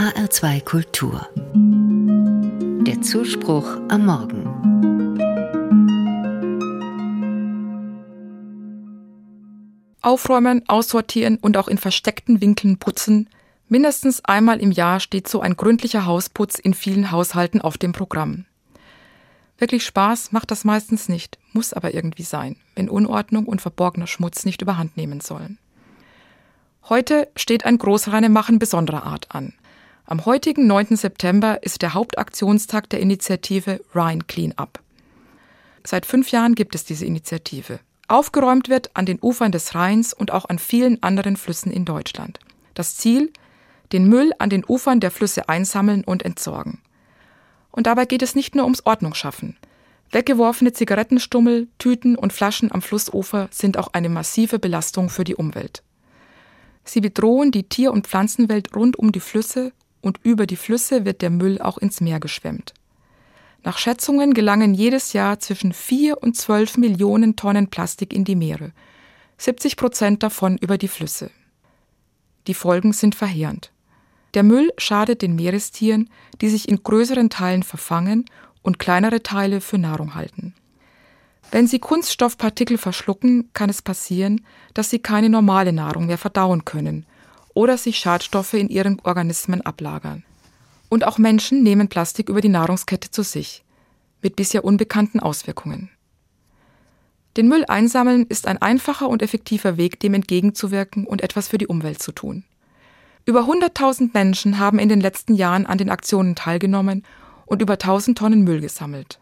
HR2 Kultur. Der Zuspruch am Morgen. Aufräumen, aussortieren und auch in versteckten Winkeln putzen. Mindestens einmal im Jahr steht so ein gründlicher Hausputz in vielen Haushalten auf dem Programm. Wirklich Spaß macht das meistens nicht, muss aber irgendwie sein, wenn Unordnung und verborgener Schmutz nicht überhand nehmen sollen. Heute steht ein Großreinemachen besonderer Art an. Am heutigen 9. September ist der Hauptaktionstag der Initiative Rhine Clean Up. Seit fünf Jahren gibt es diese Initiative. Aufgeräumt wird an den Ufern des Rheins und auch an vielen anderen Flüssen in Deutschland. Das Ziel? Den Müll an den Ufern der Flüsse einsammeln und entsorgen. Und dabei geht es nicht nur ums Ordnungsschaffen. Weggeworfene Zigarettenstummel, Tüten und Flaschen am Flussufer sind auch eine massive Belastung für die Umwelt. Sie bedrohen die Tier- und Pflanzenwelt rund um die Flüsse und über die Flüsse wird der Müll auch ins Meer geschwemmt. Nach Schätzungen gelangen jedes Jahr zwischen 4 und 12 Millionen Tonnen Plastik in die Meere, 70 Prozent davon über die Flüsse. Die Folgen sind verheerend. Der Müll schadet den Meerestieren, die sich in größeren Teilen verfangen und kleinere Teile für Nahrung halten. Wenn sie Kunststoffpartikel verschlucken, kann es passieren, dass sie keine normale Nahrung mehr verdauen können oder sich Schadstoffe in ihren Organismen ablagern. Und auch Menschen nehmen Plastik über die Nahrungskette zu sich, mit bisher unbekannten Auswirkungen. Den Müll einsammeln ist ein einfacher und effektiver Weg, dem entgegenzuwirken und etwas für die Umwelt zu tun. Über 100.000 Menschen haben in den letzten Jahren an den Aktionen teilgenommen und über 1000 Tonnen Müll gesammelt.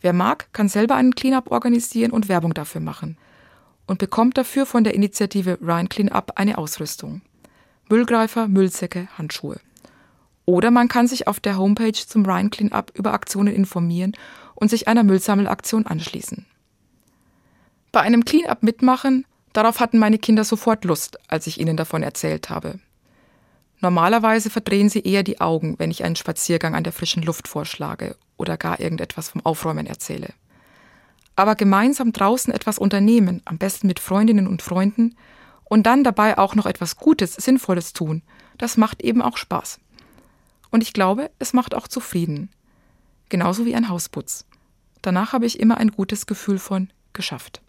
Wer mag, kann selber einen Cleanup organisieren und Werbung dafür machen und bekommt dafür von der Initiative Rhine Cleanup eine Ausrüstung. Müllgreifer, Müllsäcke, Handschuhe. Oder man kann sich auf der Homepage zum Rhine Cleanup über Aktionen informieren und sich einer Müllsammelaktion anschließen. Bei einem Cleanup mitmachen, darauf hatten meine Kinder sofort Lust, als ich ihnen davon erzählt habe. Normalerweise verdrehen sie eher die Augen, wenn ich einen Spaziergang an der frischen Luft vorschlage oder gar irgendetwas vom Aufräumen erzähle. Aber gemeinsam draußen etwas unternehmen, am besten mit Freundinnen und Freunden, und dann dabei auch noch etwas Gutes, Sinnvolles tun, das macht eben auch Spaß. Und ich glaube, es macht auch zufrieden. Genauso wie ein Hausputz. Danach habe ich immer ein gutes Gefühl von geschafft.